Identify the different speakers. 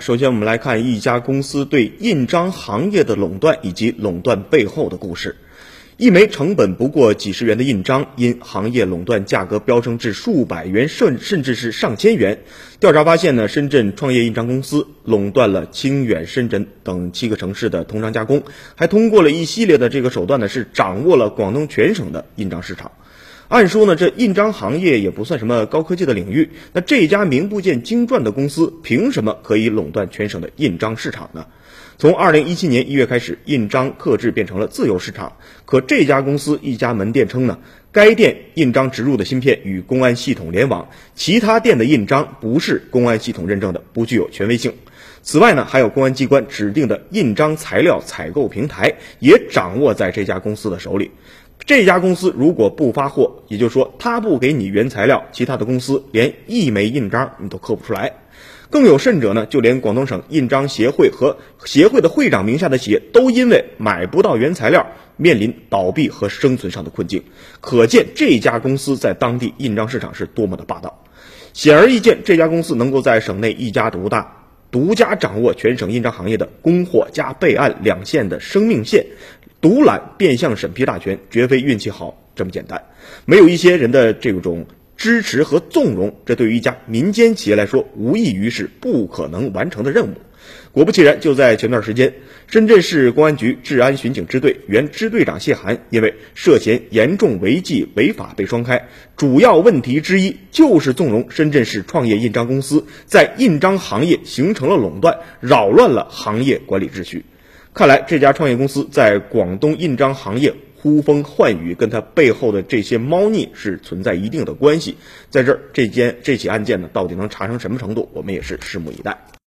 Speaker 1: 首先，我们来看一家公司对印章行业的垄断以及垄断背后的故事。一枚成本不过几十元的印章，因行业垄断价格飙升至数百元，甚甚至是上千元。调查发现呢，深圳创业印章公司垄断了清远、深圳等七个城市的通章加工，还通过了一系列的这个手段呢，是掌握了广东全省的印章市场。按说呢，这印章行业也不算什么高科技的领域，那这家名不见经传的公司凭什么可以垄断全省的印章市场呢？从二零一七年一月开始，印章刻制变成了自由市场。可这家公司一家门店称呢，该店印章植入的芯片与公安系统联网，其他店的印章不是公安系统认证的，不具有权威性。此外呢，还有公安机关指定的印章材料采购平台也掌握在这家公司的手里。这家公司如果不发货，也就是说他不给你原材料，其他的公司连一枚印章你都刻不出来。更有甚者呢，就连广东省印章协会和协会的会长名下的企业都因为买不到原材料，面临倒闭和生存上的困境。可见这家公司在当地印章市场是多么的霸道。显而易见，这家公司能够在省内一家独大，独家掌握全省印章行业的供货加备案两线的生命线，独揽变相审批大权，绝非运气好这么简单。没有一些人的这种。支持和纵容，这对于一家民间企业来说，无异于是不可能完成的任务。果不其然，就在前段时间，深圳市公安局治安巡警支队原支队长谢涵，因为涉嫌严重违纪违法被双开。主要问题之一就是纵容深圳市创业印章公司在印章行业形成了垄断，扰乱了行业管理秩序。看来，这家创业公司在广东印章行业。呼风唤雨，跟它背后的这些猫腻是存在一定的关系。在这儿，这间这起案件呢，到底能查成什么程度，我们也是拭目以待。